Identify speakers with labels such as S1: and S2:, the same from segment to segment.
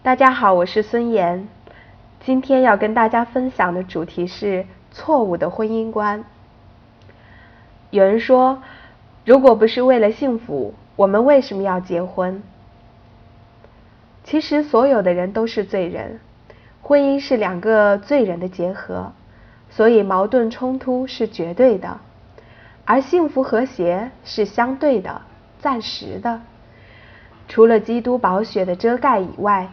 S1: 大家好，我是孙岩。今天要跟大家分享的主题是错误的婚姻观。有人说，如果不是为了幸福，我们为什么要结婚？其实，所有的人都是罪人，婚姻是两个罪人的结合，所以矛盾冲突是绝对的，而幸福和谐是相对的、暂时的。除了基督宝血的遮盖以外，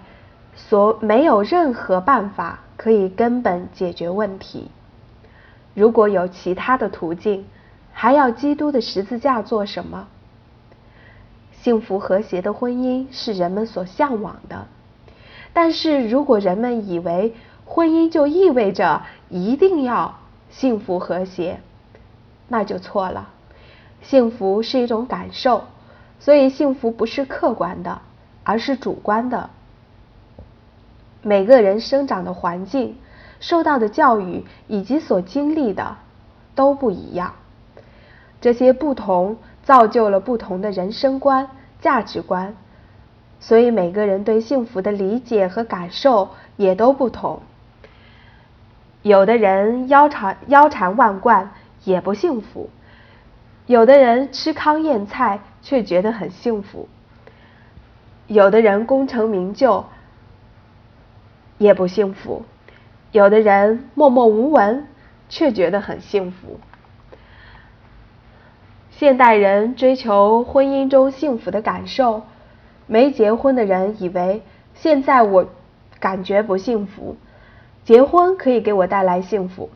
S1: 所没有任何办法可以根本解决问题。如果有其他的途径，还要基督的十字架做什么？幸福和谐的婚姻是人们所向往的，但是如果人们以为婚姻就意味着一定要幸福和谐，那就错了。幸福是一种感受。所以，幸福不是客观的，而是主观的。每个人生长的环境、受到的教育以及所经历的都不一样，这些不同造就了不同的人生观、价值观。所以，每个人对幸福的理解和感受也都不同。有的人腰缠腰缠万贯也不幸福。有的人吃糠咽菜却觉得很幸福，有的人功成名就也不幸福，有的人默默无闻却觉得很幸福。现代人追求婚姻中幸福的感受，没结婚的人以为现在我感觉不幸福，结婚可以给我带来幸福。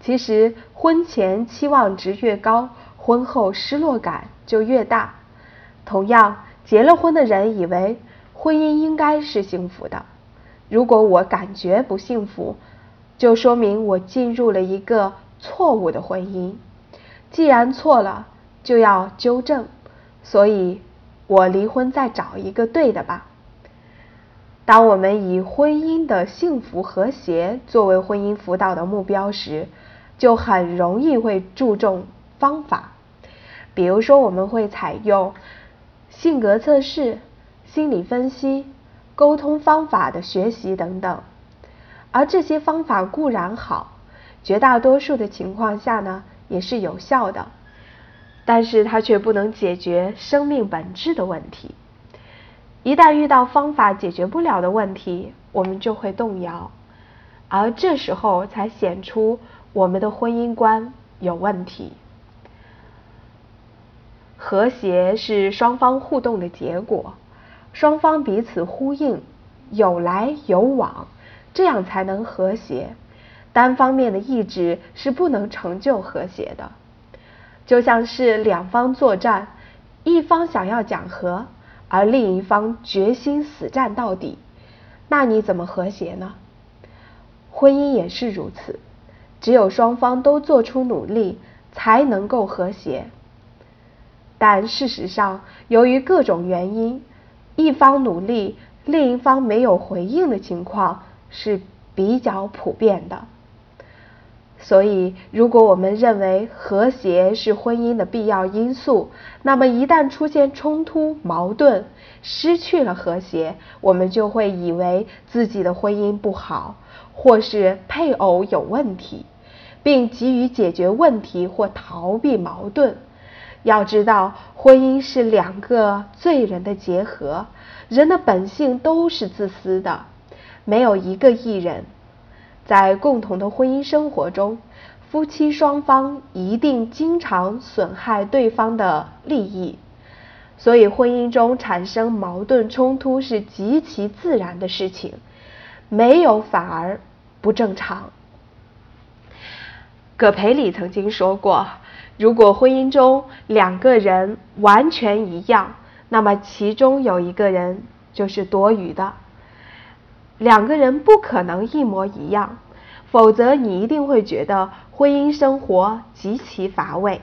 S1: 其实婚前期望值越高。婚后失落感就越大。同样，结了婚的人以为婚姻应该是幸福的。如果我感觉不幸福，就说明我进入了一个错误的婚姻。既然错了，就要纠正。所以，我离婚再找一个对的吧。当我们以婚姻的幸福和谐作为婚姻辅导的目标时，就很容易会注重方法。比如说，我们会采用性格测试、心理分析、沟通方法的学习等等，而这些方法固然好，绝大多数的情况下呢也是有效的，但是它却不能解决生命本质的问题。一旦遇到方法解决不了的问题，我们就会动摇，而这时候才显出我们的婚姻观有问题。和谐是双方互动的结果，双方彼此呼应，有来有往，这样才能和谐。单方面的意志是不能成就和谐的。就像是两方作战，一方想要讲和，而另一方决心死战到底，那你怎么和谐呢？婚姻也是如此，只有双方都做出努力，才能够和谐。但事实上，由于各种原因，一方努力，另一方没有回应的情况是比较普遍的。所以，如果我们认为和谐是婚姻的必要因素，那么一旦出现冲突、矛盾，失去了和谐，我们就会以为自己的婚姻不好，或是配偶有问题，并急于解决问题或逃避矛盾。要知道，婚姻是两个罪人的结合，人的本性都是自私的，没有一个艺人。在共同的婚姻生活中，夫妻双方一定经常损害对方的利益，所以婚姻中产生矛盾冲突是极其自然的事情，没有反而不正常。葛培理曾经说过。如果婚姻中两个人完全一样，那么其中有一个人就是多余的。两个人不可能一模一样，否则你一定会觉得婚姻生活极其乏味。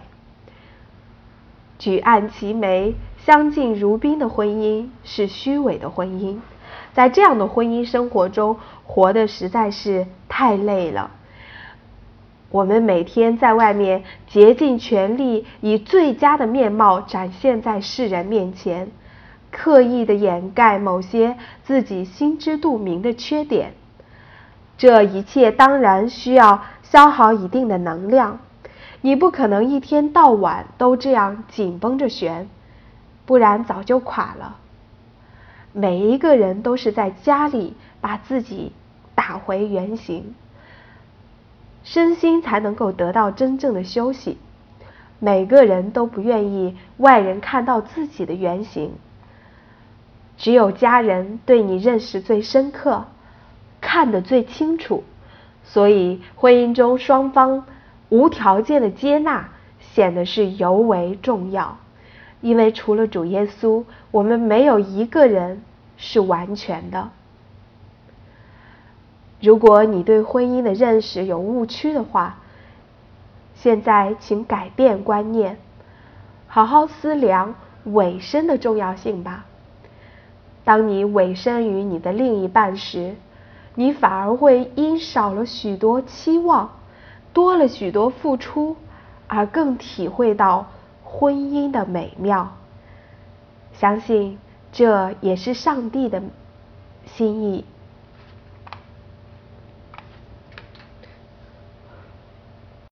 S1: 举案齐眉、相敬如宾的婚姻是虚伪的婚姻，在这样的婚姻生活中，活的实在是太累了。我们每天在外面竭尽全力，以最佳的面貌展现在世人面前，刻意的掩盖某些自己心知肚明的缺点。这一切当然需要消耗一定的能量，你不可能一天到晚都这样紧绷着弦，不然早就垮了。每一个人都是在家里把自己打回原形，身心才能够得到真正的休息。每个人都不愿意外人看到自己的原形，只有家人对你认识最深刻。看得最清楚，所以婚姻中双方无条件的接纳显得是尤为重要。因为除了主耶稣，我们没有一个人是完全的。如果你对婚姻的认识有误区的话，现在请改变观念，好好思量委身的重要性吧。当你委身于你的另一半时，你反而会因少了许多期望，多了许多付出，而更体会到婚姻的美妙。相信这也是上帝的心意。